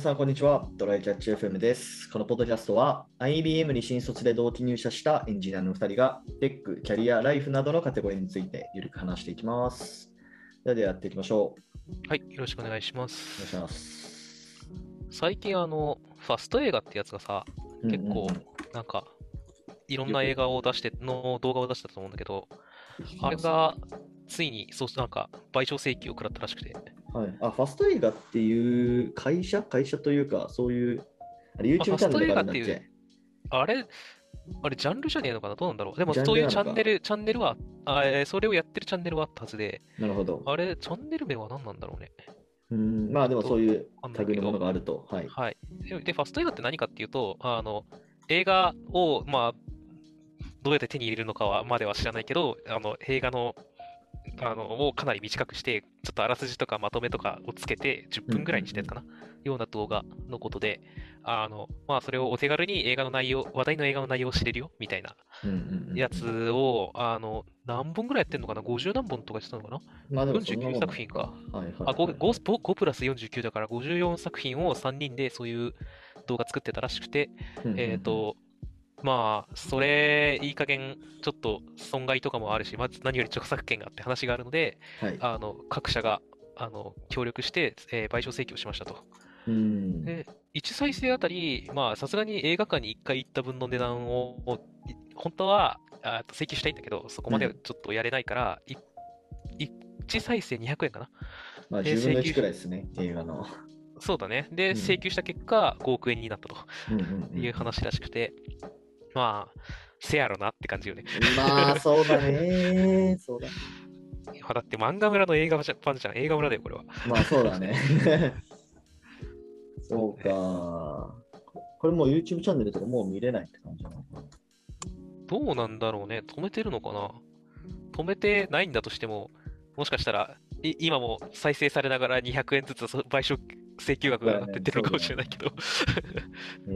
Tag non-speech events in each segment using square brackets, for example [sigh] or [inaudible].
皆さん、こんにちは。ドライキャッチ FM です。このポッドキャストは、IBM に新卒で同期入社したエンジニアの2人が、テック、キャリア、ライフなどのカテゴリーについてゆるく話していきます。では、ではやっていきましょう。はい、よろしくお願いしまお願いす。します。最近、あの、ファスト映画ってやつがさ、結構なんか、いろんな映画を出して、の動画を出したと思うんだけど、あれはが、ついに、そう、なんか、賠償請求を食らったらしくて、い、あ、ファスト映画っていう会社会社というか、そういう、あれ YouTube チャンネルがあるんだっファスト映画ってけあれ、あれ、ジャンルじゃねえのかな？どうなんだろう？でも、そういうチャンネル、チャンネルは、あえーそれをやってるチャンネルはあったはずで、なるほど。あれ、チャンネル名は何なんだろうね？うん、まあでもそういうわかんないけど類のものがあると。はい。はい。で、でファスト映画って何かっていうと、あの、映画を、まあ、どうやって手に入れるのかは、までは知らないけど、あの、映画の、あの、をかなり短くして、ちょっとあらすじとかまとめとかをつけて、10分ぐらいにしたやつかな、ような動画のことで、あの、まあ、それをお手軽に映画の内容、話題の映画の内容を知れるよ、みたいなやつを、あの、何本ぐらいやってんのかな ?50 何本とかしてたのかな？まあでもそんなもん ?49 作品か。はいはいはいあ 5, 5, 5プラス49だから54作品を3人でそういう動画作ってたらしくて、えっ、と、まあ、それ、いい加減、ちょっと損害とかもあるし、まず何より著作権があって話があるので、はい。あの、各社が、あの、協力して、えー賠償請求をしましたと。うんで、1再生あたり、まあ、さすがに映画館に1回行った分の値段を、い本当は、あ請求したいんだけど、そこまでうんちょっとやれないから、い1再生200円かな。まあ、で10分の1請求くらいですね、映画の。そうだね。で、うん請求した結果、5億円になったとうんうんうんいう話らしくて、まあ、せやろなって感じよね。まあ、そうだね。そうだ。いやだって漫画村の映画版じゃん。映画村だよ、これは。まあ、そうだね。[laughs] そうか。これもう YouTube チャンネルとかもう見れないって感じなのかな。どうなんだろうね。止めてるのかな止めてないんだとしても、もしかしたら、い今も再生されながら200円ずつそ賠償請求額が上がってってるのかもしれないけど。へえー。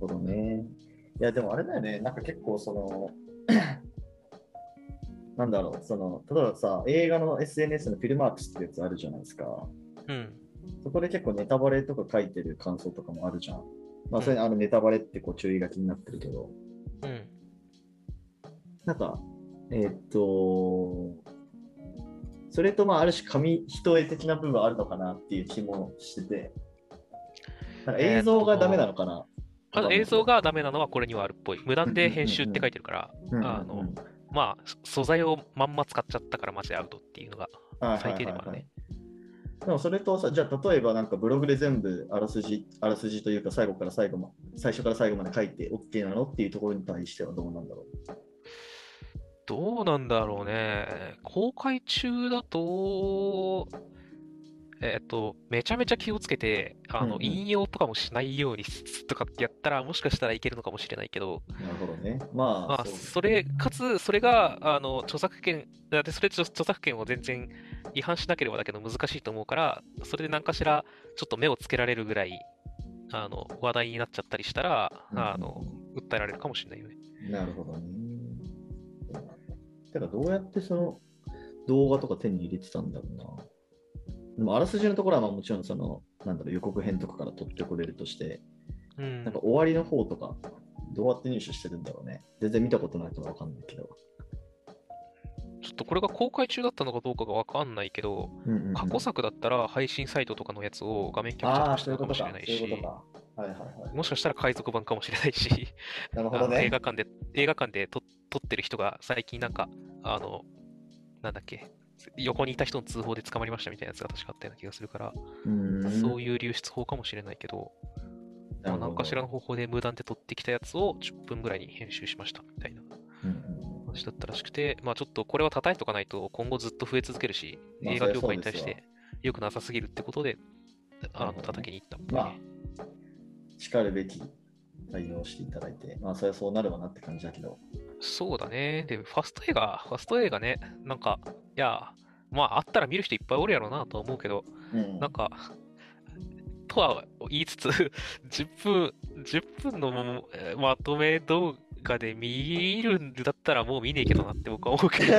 ほどね。いや、でもあれだよね。なんか結構その、[clears throat] なんだろう、その、例えばさ、映画の SNS のフィルマークスってやつあるじゃないですか。うん。そこで結構ネタバレとか書いてる感想とかもあるじゃん。まあ、それあのネタバレってこう注意書きになってるけど、うん。なんか、えーっと、それとまあある種紙一重的な部分あるのかなっていう気もしてて、なんか映像がダメなのかな、あ映像がダメなのはこれにはあるっぽい。無断で編集って書いてるから、あのまあ、素材をまんま使っちゃったからマジでアウトっていうのがはい最低でもあるね。でもそれとさ、じゃあ例えばなんかブログで全部あらすじ、あらすじというか最後から最後ま最初から最後まで書いて OK なのっていうところに対してはどうなんだろどうなんだろうね。公開中だと、えっと、めちゃめちゃ気をつけて、あの、うんうん引用とかもしないようにすとかってやったら、もしかしたらいけるのかもしれないけど、う。なるほどね。まあ、まあ、それ、かつ、それが、あの、著作権、だってそれ著著作権を全然違反しなければだけど難しいと思うから、それで何かしら、ちょっと目をつけられるぐらい、あの、話題になっちゃったりしたら、うんあの、訴えられるかもしれないよね。なるほどね。てか、どうやってその動画とか手に入れてたんだろうな。でも、あらすじのところはまあもちろんその、なんだろう、予告編とかから取ってこれるとして、うんなんか終わりの方とか、どうやって入手してるんだろうね。全然見たことないからわかんないけど。ちょっとこれが公開中だったのかどうかがわかんないけど、うんうんうん過去作だったら配信サイトとかのやつを画面キャプチャーしてたそういうことか。かもしれないし、か。はいはいはい。もしかしたら海賊版かもしれないし、なるほあどね。の映画館で、映画館で撮撮ってる人が最近なんか、あの、なんだっけ、横にいた人の通報で捕まりましたみたいなやつが確かあったような気がするから、そういう流出法かもしれないけど、ま何かしらの方法で無断で撮ってきたやつを10分ぐらいに編集しましたみたいな。話だったらしくて、まあちょっとこれは叩いとかないと今後ずっと増え続けるし、まあ映画業界に対して良くなさすぎるってことで、あの叩きに行ったっぽいまあね。、しかるべき対応していただいて、まあ、それはそうなるわなって感じだけど。そうだね。で、ファスト映画、ファスト映画ね、なんか、いや、まああったら見る人いっぱいおるやろうなとは思うけど、うんなんか、とは言いつつ、[laughs] 10分、10分のまとめ動画で見るんだったらもう見ねえけどなって僕は思うけど、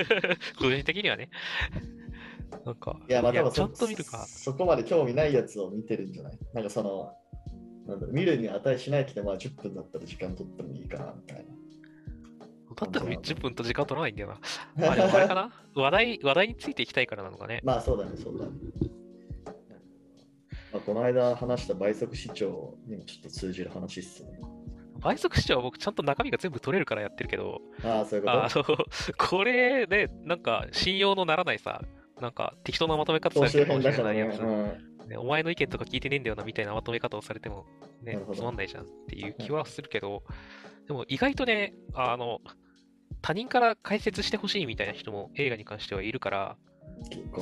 [laughs] 個人的にはね。なんか、いや、まあ多分ちゃんと見るか。そこまで興味ないやつを見てるんじゃない？なんかその、なんだろう見るに値しないけど、まあ10分だったら時間取ってもいいかな、みたいだったら10分と時間取らないんだよな。[laughs] あ、でもあれかな？な話題、話題についていきたいからなのかね。まあそうだね、そうだね。まあ、この間話した倍速視聴にもちょっと通じる話っすね。倍速視聴は僕ちゃんと中身が全部取れるからやってるけど、ああ、そういうこあとの、[laughs] これね、なんか信用のならないさ、なんか適当なまとめ方されてるかもないやつ、うんねお前の意見とか聞いてねえんだよなみたいなまとめ方をされてもねつまんないじゃんっていう気はするけど、でも意外とね、あの、他人から解説してほしいみたいな人も映画に関してはいるから、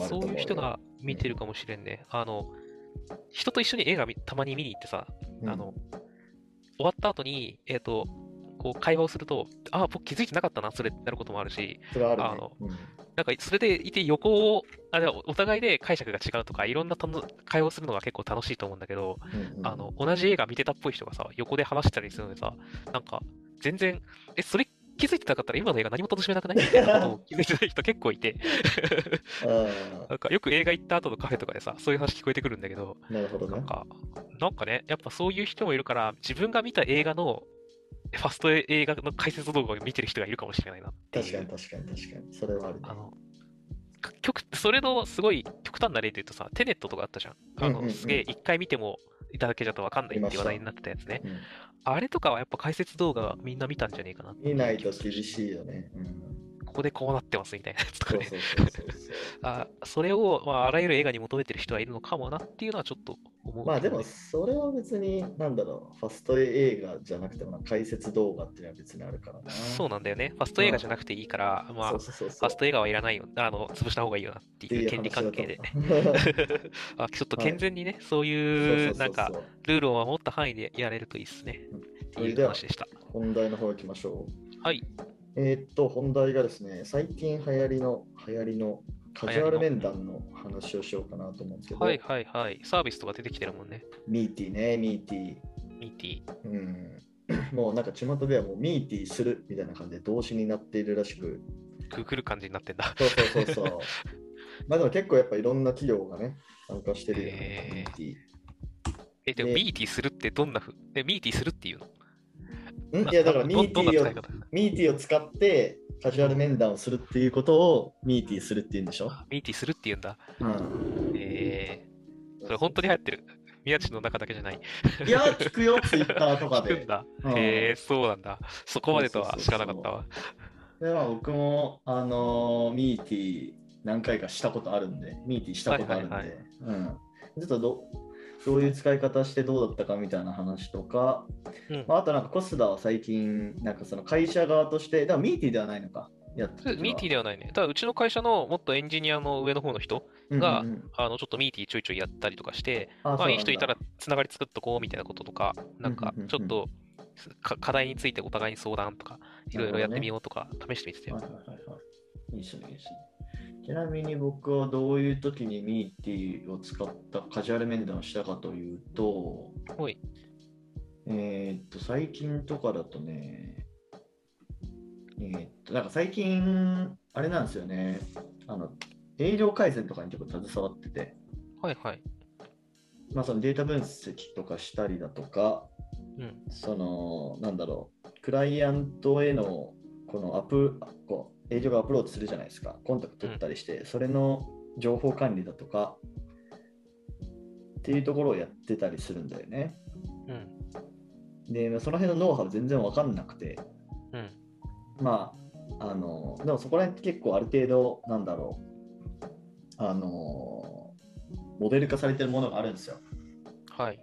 そういう人が見てるかもしれんね。あの、人と一緒に映画見たまに見に行ってさ、うん。あの、終わった後に、えっ、と、こう会話をすると、ああ、僕気づいてなかったな、それってなることもあるし、それはあのうん。なんかそれでいて横を、あお互いで解釈が違うとか、いろんな会話をするのが結構楽しいと思うんだけど、うんうん。あの、同じ映画見てたっぽい人がさ、横で話したりするのでさ、なんか、全然、え、それ気づいてなかったら今の映画何も楽しめなくない？みたいなことを気づいてない人結構いて、あなんかよく映画行った後のカフェとかでさ、そういう話聞こえてくるんだけど、あ、なるほどね。なんか、なんかね、やっぱそういう人もいるから、自分が見た映画の、ファスト映画の解説動画を見てる人がいるかもしれないな。確かに確かに確かに。それはあるねあ。の、か極それのすごい極端な例で言うとさ、テネットとかあったじゃん。あの、うんうんうんすげえ一回見てもいただけじゃとわかんないって話題になってたやつね。うんあれとかはやっぱ解説動画みんな見たんじゃねえかな見ないと厳しいよね。うんここでこうなってますみたいなやつとかね。それを、まあ、あらゆる映画に求めてる人はいるのかもなっていうのはちょっと思うね、まあでもそれは別になんだろう、ファスト映画じゃなくてもな解説動画っていうのは別にあるからな。そうなんだよね。ファスト映画じゃなくていいから、まあ、ファスト映画はいらないよ。あの、潰した方がいいよなっていう権利関係で。[laughs] あちょっと健全にね、そう思ういう、そうそうなんか、ルールを守った範囲でやれるといいですね。うんっていう話でした。本題の方行きましょう。はい。えーっと、本題がですね、最近流行りの、流行りのカジュアル面談の話をしようかなと思うんですけど、はいはいはい。サービスとか出てきてるもんね。ミーティーね、ミーティー。ミーティー。うん、[laughs] もうなんか巷ではもうミーティーするみたいな感じで動詞になっているらしく、くくる感じになってんだ。そうそうそうそう。[laughs] まあでも結構やっぱいろんな企業がね、参加してるよね、へーミーティえ、でもねミーティーするってどんなふえ、ミーティーするっていうの？ー。ん？いやだからミーティーをミーティーを使ってカジュアル面談をするっていうことをミーティーするっていうんでしょ、あミーティーするっていうんだ。うん、えー、それ本当に流行ってる？宮地の中だけじゃない？いや、聞くよ、ツイッターとかで。聞くんだ。うんえー、そうなんだ。そこまでとは知らなかったわ。でまあ、僕も、あのーミーティー何回かしたことあるんで、ミーティーしたことあるんで、はいはいうん、ちょっとどどういう使い方してどうだったかみたいな話とか、うんまあ、あとなんかコスダは最近、なんかその会社側として、だからミーティーではないのか、やってるミーティーでではないね。ただ、うちの会社のもっとエンジニアの上の方の人がうんうんうんあの、ちょっとミーティーちょいちょいやったりとかして、あまあ、いい人いたらつながり作っとこうみたいなこととか、なんかちょっとか課題についてお互いに相談とか、いろいろやってみようとか、試してみてたよ。はいはいはいはい。いいですね、いいですね。ちなみに僕はどういう時にミーティーを使ったカジュアル面談をしたかというと、ほい。えーっと、最近とかだとね、えーっと、なんか最近、あれなんですよね、あの、営業改善とかに結構携わってて、はいはい。まあそのデータ分析とかしたりだとか、うん。その、なんだろう、クライアントへのこのアップ、こう、営業がアプローチするじゃないですか、コンタクト取ったりして、それの情報管理だとか、っていうところをやってたりするんだよね。うん。で、その辺のノウハウ全然わかんなくて、うん。まあ、あの、でもそこら辺って結構ある程度、なんだろう、あの、モデル化されてるものがあるんですよ。はい。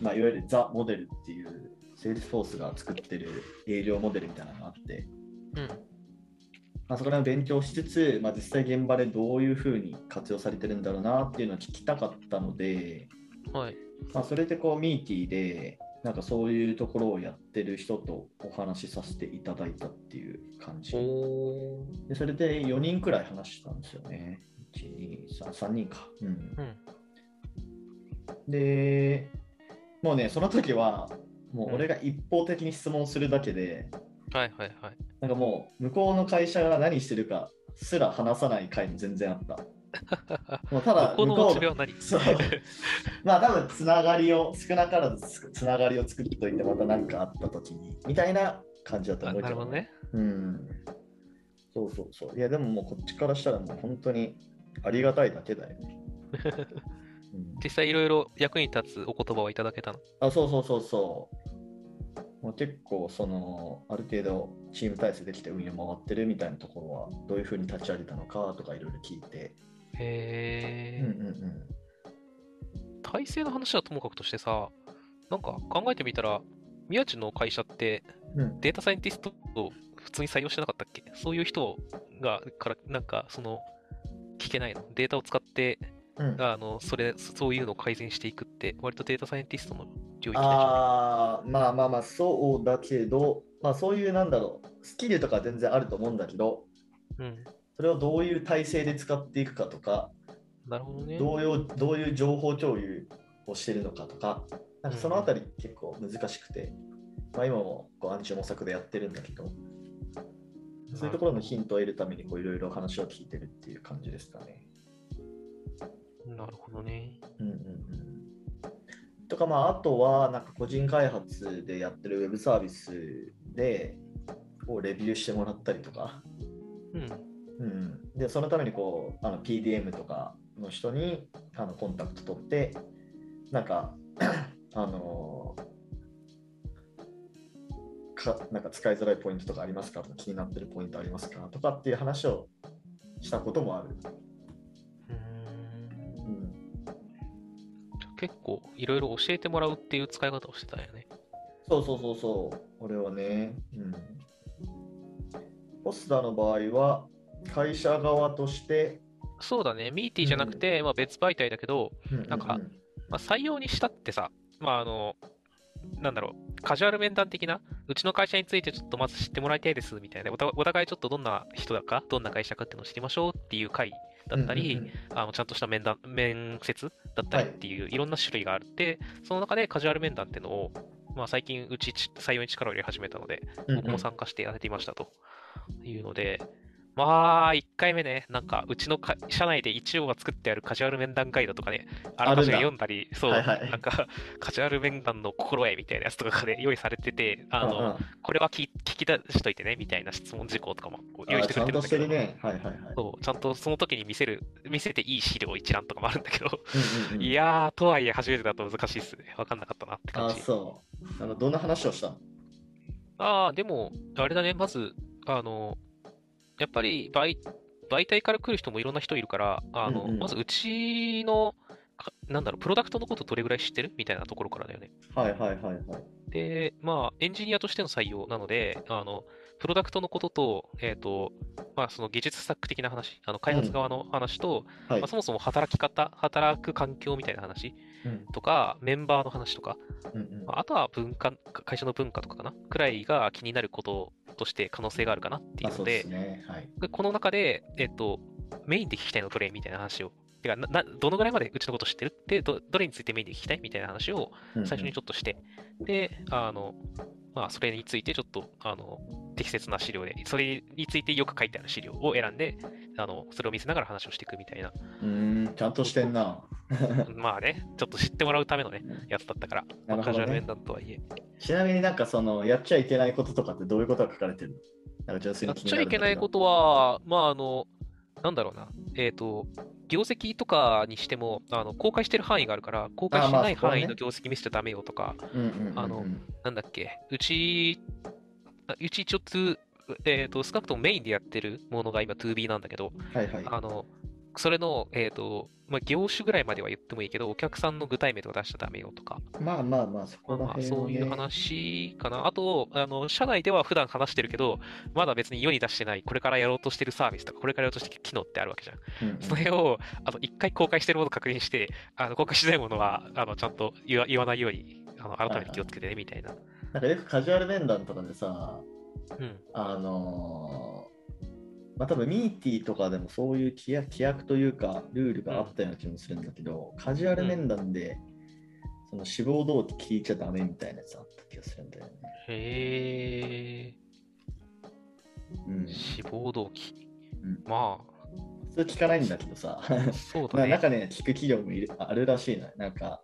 まあ、いわゆる The Model っていう、 Salesforce が作ってる営業モデルみたいなのがあって、うん。まあ、そこら辺を勉強しつつ、まあ、実際現場でどういうふうに活用されてるんだろうなっていうのを聞きたかったので、はい。まあ、それでこうミーティーで、なんかそういうところをやってる人とお話しさせていただいたっていう感じ。おでそれで4人くらい話したんですよね。1、2、3、3人か。うん。うん。で、もうね、その時は、もう俺が一方的に質問するだけで、はいはいはい。なんかもう向こうの会社が何してるかすら話さない回も全然あった。[laughs] もうただ向こう [laughs] まあ多分つながりを少なからずつながりを作っといてまた何かあった時にみたいな感じだとあ思うけどね。うん。そうそうそう。いやでももうこっちからしたらもう本当にありがたいだけだよ。ね、[laughs] うん。実際いろいろ役に立つお言葉をいただけたの？あそうそうそうそうもう結構そのある程度チーム体制できて運用回ってるみたいなところはどういうふうに立ち上げたのかとかいろいろ聞いて、へうんうんー。体制の話はともかくとしてさ、なんか考えてみたら、宮地の会社ってうんうん。データサイエンティストを普通に採用してなかったっけ？そういう人が、から、なんか、その、聞けないの？データを使って、うん。あの、それ、そういうのを改善していくって、割とデータサイエンティストの領域あーまあまあまあそうだけど、まあそういうなんだろう、スキルとか全然あると思うんだけど、うん。それをどういう体制で使っていくかとか、なるほどね。どういうどういう情報共有をしてるのかとか、なんかそのあたり結構難しくて、まあ、今もこう暗中模索でやってるんだけど、そういうところのヒントを得るためにこういろいろ話を聞いてるっていう感じですかね。なるほどね。うんうんうんとかまああとはなんか個人開発でやってるウェブサービスでこうレビューしてもらったりとか、うん。うん、でそのためにこうあの PDM とかの人にあのコンタクト取ってなんかあのかなんか使いづらいポイントとかありますかとか？気になってるポイントありますか？とかっていう話をしたこともある。結構いろいろ教えてもらうっていう使い方をしてたんやね。そうそうそうそう、俺はね。うん。ポスターの場合は、会社側として、そうだね、ミーティーじゃなくて、まあ、別媒体だけど、なんかまあ、採用にしたってさ、まああの、なんだろう、カジュアル面談的な、うちの会社についてちょっとまず知ってもらいたいですみたいな、お互お互いちょっとどんな人だか、どんな会社かっていうのを知りましょうっていう会だったり、うんうんうん。あのちゃんとした面談面接だったりっていうい。ろんな種類があって、その中でカジュアル面談っていうのを、まあ、最近うち採用に力を入れ始めたので、僕も参加してやっていましたというので、まあ、1回目ね、なんか、うちのか社内で一応は作ってあるカジュアル面談ガイドとかね、あらかじめ読んだり、そう、はいはいなんか、カジュアル面談の心得みたいなやつとかがね、用意されてて、あの、うんうんこれは聞聞き出しといてね、みたいな質問事項とかも用意してくれてるんだけど、ね。はいはいはい。そう、ちゃんとその時に見せる、見せていい資料一覧とかもあるんだけど、うんうんうんいやー、とはいえ初めてだと難しいっすね。わかんなかったなって感あ、じ。そう。あのどんな話をしたの？ああ、でも、あれだね、まず、あの、やっぱり媒媒体から来る人もいろんな人いるから、あの、うんうん。まずうちの、かなんだろう、プロダクトのことどれぐらい知ってるみたいなところからだよね。はいはいはいはい。で、まあ、エンジニアとしての採用なので、あの、プロダクトのことと、えっ、と、まあ、その技術スタック的な話、あの開発側の話と、はい。まあ、そもそも働き方、働く環境みたいな話うん。とか、メンバーの話とか、うんうん。まああとは文化、会社の文化とかかな、くらいが気になることとして可能性があるかなっていうのでね。はい。でこの中で、えっと、メインで聞きたいのどれみたいな話を、てかなな、どのぐらいまでうちのこと知ってる？でど、どれについてメインで聞きたい？みたいな話を最初にちょっとして、で、あの、まあ、それについてちょっと、あの、適切な資料で、それについてよく書いてある資料を選んで、あの、それを見せながら話をしていくみたいな、うん、うんちゃんとしてんな。[laughs] まあね、ちょっと知ってもらうためのね、やつだったから、まあなるほどねカジュアル面談とはいえ。ちなみになんかその、やっちゃいけないこととかってどういうことが書かれてるの？なんか純粋やっに気にちゃいけないことは、まあ、あの、なんだろうな、えっ、と、業績とかにしても、あの公開してる範囲があるから、公開してない範囲の業績見せちゃダメよとか、あのなんだっけ、うち、あうち一応つ、えっ、と、少なくともメインでやってるものが今 2B なんだけど、はいはい。あの、それの、えっ、と、まあ、業種ぐらいまでは言ってもいいけど、お客さんの具体名とか出しちゃダメよとか、まあまあまあ、そこまあまあ、ら辺をねそういう話かな。あと、あの、社内では普段話してるけど、まだ別に世に出してない、これからやろうとしてるサービスとか、これからやろうとしてる機能ってあるわけじゃん。うんうんそれを、あの、一回公開してるものを確認して、あの、公開してないものは、あの、ちゃんと言わ言わないように、あの、改めて気をつけてね、みたいな。なんかよくカジュアル面談とかでさ、うん。あのーまあ多分ミーティーとかでもそういう規約規約というかルールがあったような気もするんだけど、カジュアル面談で、その志望動機聞いちゃダメみたいなやつあった気がするんだよね。へうんー、志望動機。うんまあ、普通聞かないんだけどさ、そうだね。まあ中には聞く企業もいるあるらしいな。なんか、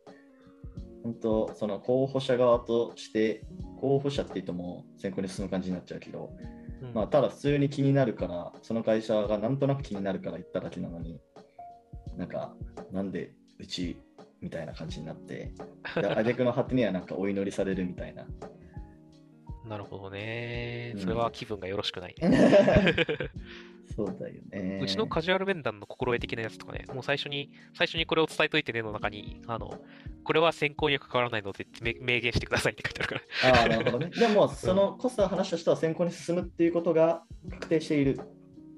本当その候補者側として、候補者って言っても選考に進む感じになっちゃうけど、うんまあ、ただ普通に気になるから、その会社がなんとなく気になるから言っただけなのに、なんか、なんでうちみたいな感じになって、で [laughs] 挙句の果てにはなんかお祈りされるみたいな。なるほどねう。んそれは気分がよろしくない。[laughs] そうだよね。うちのカジュアル面談の心得的なやつとかね、もう最初に、最初にこれを伝えといてねの中に、あの、これは選考には関わらないのでめ明言してくださいって書いてあるから。ああ、なるほどね。でも、そのコスタ話した人は選考に進むっていうことが確定している。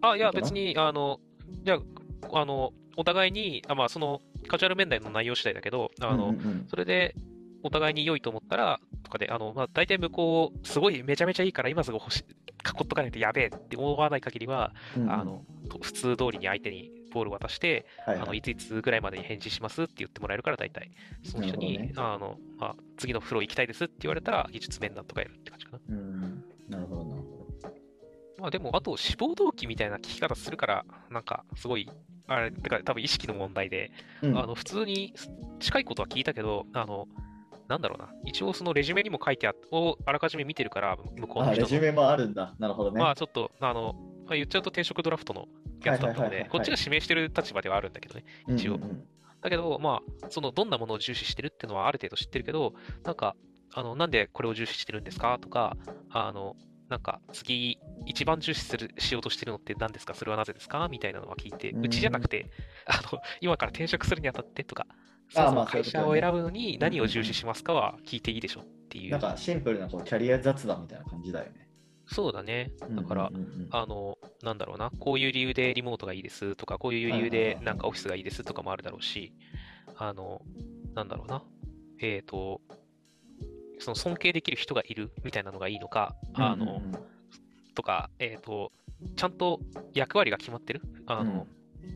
あ、いや、別に、あの、じゃあ、あの、お互いに、あまあ、その、カジュアル面談の内容次第だけど、あの、うんうんうんそれで、お互いに良いと思ったら、とかで、あの、まあ、大体向こう、すごいめちゃめちゃいいから、今すぐ欲し囲っとかないとやべえって思わない限りは、うんうんあの、と普通通りに相手にボール渡して、はいはいあのいついつぐらいまでに返事しますって言ってもらえるから、大体、その人に、なるあの、まあ、次のフロー行きたいですって言われたら、技術面談とかやるって感じかな。うんなるほど、なるほど。まあ、でも、あと、志望動機みたいな聞き方するから、なんか、すごい、あれ、だから多分意識の問題で、うんあの普通に近いことは聞いたけど、あの、なんだろうな、一応そのレジュメにも書いてあっをあらかじめ見てるから、向こうの。レジュメもあるんだ。なるほどね。まあちょっと、あの、まあ、言っちゃうと転職ドラフトのやつだったのでこっちが指名してる立場ではあるんだけどね。一応。だけど、まあ、そのどんなものを重視してるっていうのはある程度知ってるけど、なんか、あの、なんでこれを重視してるんですか？とか、あの、なんか、次、一番重視するしようとしてるのって何ですか？それはなぜですか？みたいなのは聞いて、うちじゃなくて、[laughs] あの、今から転職するにあたってとか、あそもそもまあそういうことね。会社を選ぶのに何を重視しますかは聞いていいでしょっていう。なんかシンプルなこうキャリア雑談みたいな感じだよね。そうだね。だから、うんうんうんうん。あの、なんだろうな、こういう理由でリモートがいいですとか、こういう理由ではいなんかオフィスがいいですとかもあるだろうし、あの、なんだろうな、えっ、と、その尊敬できる人がいるみたいなのがいいのか、あの、うんうんうん。とか、えっ、と、ちゃんと役割が決まってる？あの、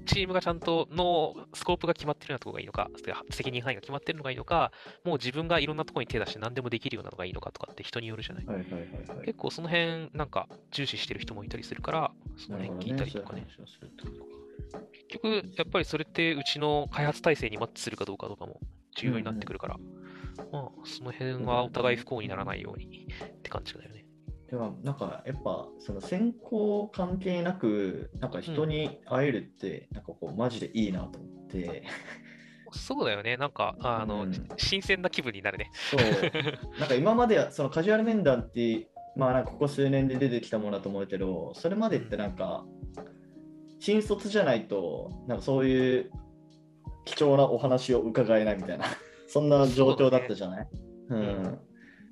チームがちゃんとのスコープが決まってるようなところがいいのか、責任範囲が決まってるのがいいのか、もう自分がいろんなところに手出して何でもできるようなのがいいのかとかって人によるじゃない。はいはいはいはい。結構その辺なんか重視してる人もいたりするから、その辺聞いたりとかね。。どね結局、やっぱりそれってうちの開発体制にマッチするかどうかとかも重要になってくるから、まあ、その辺はお互い不幸にならないようにって感じだよね。でもなんかやっぱその選考関係なくなんか人に会えるってなんかこうマジでいいなと思って、そうだよね。なんか、あの、うん。新鮮な気分になるね。そう。なんか今まではそのカジュアル面談ってまあなんかここ数年で出てきたものだと思うけどそれまでってなんか新卒じゃないとなんかそういう貴重なお話を伺えないみたいな。そんな状況だったじゃない、うね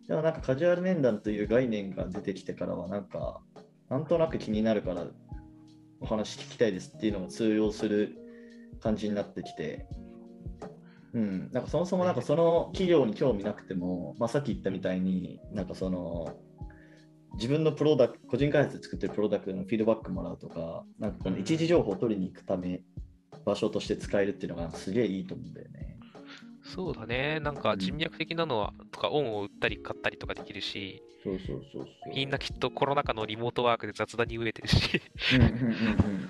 んでもなんかカジュアル面談という概念が出てきてからはなんかなんとなく気になるからお話聞きたいですっていうのが通用する感じになってきて。うん、なんかそもそもなんかその企業に興味なくても、まあ、さっき言ったみたいになんかその自分のプロダクト個人開発で作ってるプロダクトのフィードバックもらうとかなんかこの一時情報を取りに行くため場所として使えるっていうのがすげえいいと思うんだよね。そうだね。なんか人脈的なのは、とか、恩を売ったり買ったりとかできるし、そうそうそうそう。みんなきっとコロナ禍のリモートワークで雑談に飢えてるし、うんうんうんうん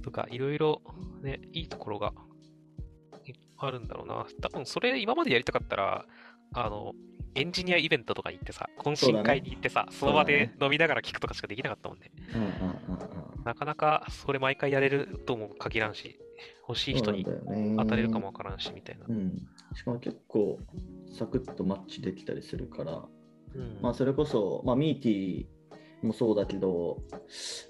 [laughs] とか、いろいろね、いいところがいあるんだろうな。多分それ今までやりたかったら、あの、エンジニアイベントとかに行ってさ、懇親会に行ってさ、そ,、の場で飲みながら聞くとかしかできなかったもんね。うんうんうんうんなかなかそれ毎回やれるとも限らんし、欲しい人に当たれるかもわからんし、みたいな。うん、しかも結構サクッとマッチできたりするから、うん。まあ、それこそ、まあ、ミーティーもそうだけど、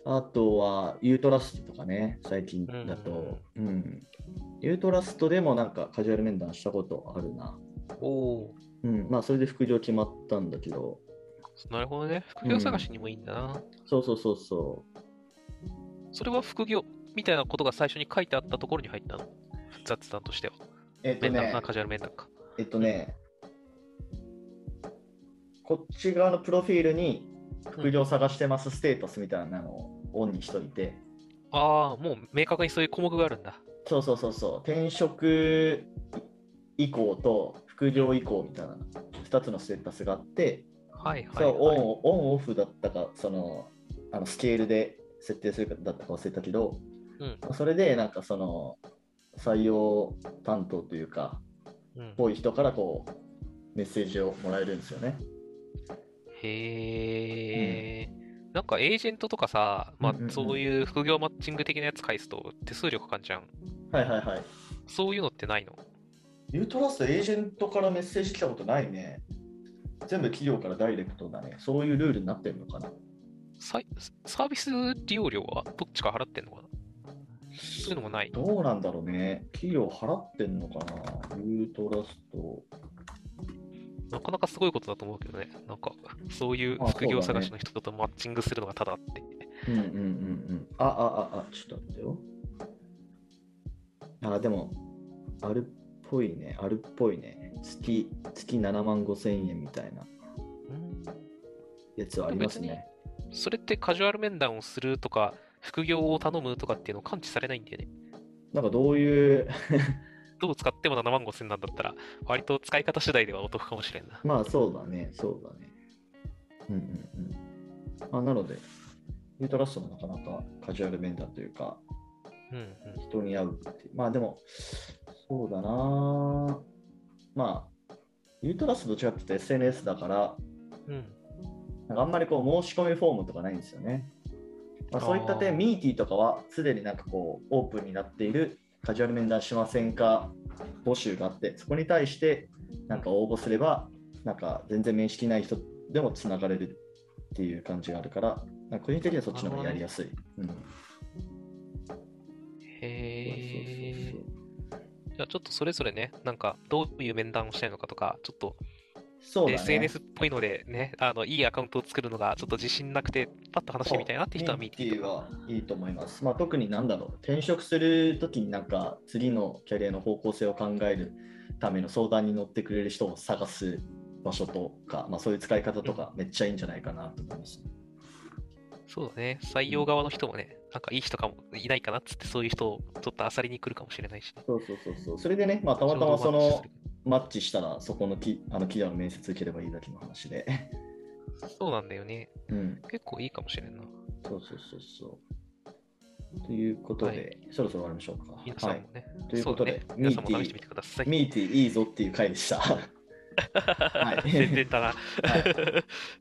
あとはユートラストとかね、最近だと。うん。ユートラストでもなんかカジュアル面談したことあるな。おおうん、まあそれで副業決まったんだけど、ー、なるほどね。副業探しにもいいんだな。そうそうそうそそれは副業みたいなことが最初に書いてあったところに入ったの？雑談としては。う。えっとねカジュアル面談か。えっとね、こっち側のプロフィールに副業探してますステータスみたいなのをオンにしといて、ああ、もう明確にそういう項目があるんだ。そうそうそうそう、転職以降と副業以降みたいな2つのステータスがあって、はいはい、そうオはい。ンオンオフだったか、そのあのスケールで設定するかだったか忘れたけど、うん。それでなんかその採用担当というか、うん、ぽい人からこうメッセージをもらえるんですよね。へえ、なんかエージェントとかさ、まうんうんうんあそういう副業マッチング的なやつ返すと手数料かかんじゃん。はいはいはい。そういうのってないの？ユートラストエージェントからメッセージ来たことないね。全部企業からダイレクトだね。そういうルールになってるのかな。サービス利用料はどっちか払ってんのかな？そういうのもない。どうなんだろうね。企業払ってんのかなユートラスト。なかなかすごいことだと思うけどね。なんか、そういうあ副業探しの人とマッチングするのがただって。うんうんうんうん。あ、あ、あ、あ、ちょっと待ってよ。あ、でも、あるっぽいね。あるっぽいね。月、月7万5千円みたいなやつはありますね。それってカジュアル面談をするとか、副業を頼むとかっていうのを感知されないんだよね。なんかどういう、[laughs] どう使っても7万5千なんだったら、割と使い方次第ではお得かもしれんな。まあそうだね、そうだね。うんうんうん。あなので、ユートラストもなかなかカジュアル面談というか、うんうん。人に会うって。まあでも、そうだな。まあ、ユートラストどっちかっていうと SNS だから、うん。なんかあんまりこう申し込みフォームとかないんですよね。まあ、そういった点、ミーティーとかはすでになんかこうオープンになっているカジュアル面談しませんか募集があって、そこに対してなんか応募すれば、なんか全然面識ない人でもつながれるっていう感じがあるから、なんか個人的にはそっちの方がやりやすい。うん、へー。そうそうそう。じゃあちょっとそれぞれね、なんかどういう面談をしたいのかとか、ちょっとそうだね。SNS っぽいのでね、あのいいアカウントを作るのがちょっと自信なくて、パッと話してみたいなって人は見ていはいいと思います。まあ、特になんだろう、転職するときになんか次のキャリアの方向性を考えるための相談に乗ってくれる人を探す場所とか、まあ、そういう使い方とかめっちゃいいんじゃないかなと思います。そうだね、採用側の人もね、なんかいい人かもいないかなっつって、そういう人をちょっと漁りに来るかもしれないしね。そうそうそうそう。それでね、まあ、たまたまそのマッチしたら、そこのきあの企業の面接受ければいいだけの話で。そうなんだよね。うん。結構いいかもしれんな。そうそうそうそう。ということで、はいそろそろ終わりましょうか。皆さんもね。ということでね、皆さんもミーティー試してみてください。ミーティーいいぞっていう回でした。[laughs] い全然だな。はい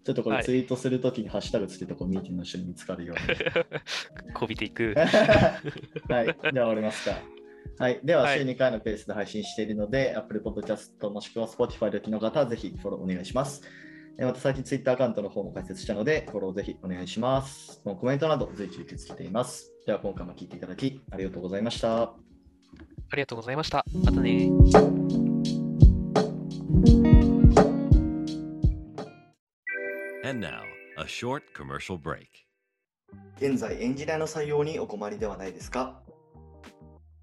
ちょっとこれはいツイートするときにハッシュタグつけてこうミーティングの人に見つかるように。こびていく。[laughs] はい。じゃあ終わりますか。はい。では、はい週2回のペースで配信しているので、Apple Podcast もしくは Spotify でお聞きの方はぜひフォローお願いします。えまた最近 Twitter アカウントの方も開設したので、フォローぜひお願いします。もうコメントなど随時受け付けています。では今回も聞いていただきありがとうございました。ありがとうございました。またね。And now, a short commercial break. 現在エンジニアの採用にお困りではないですか？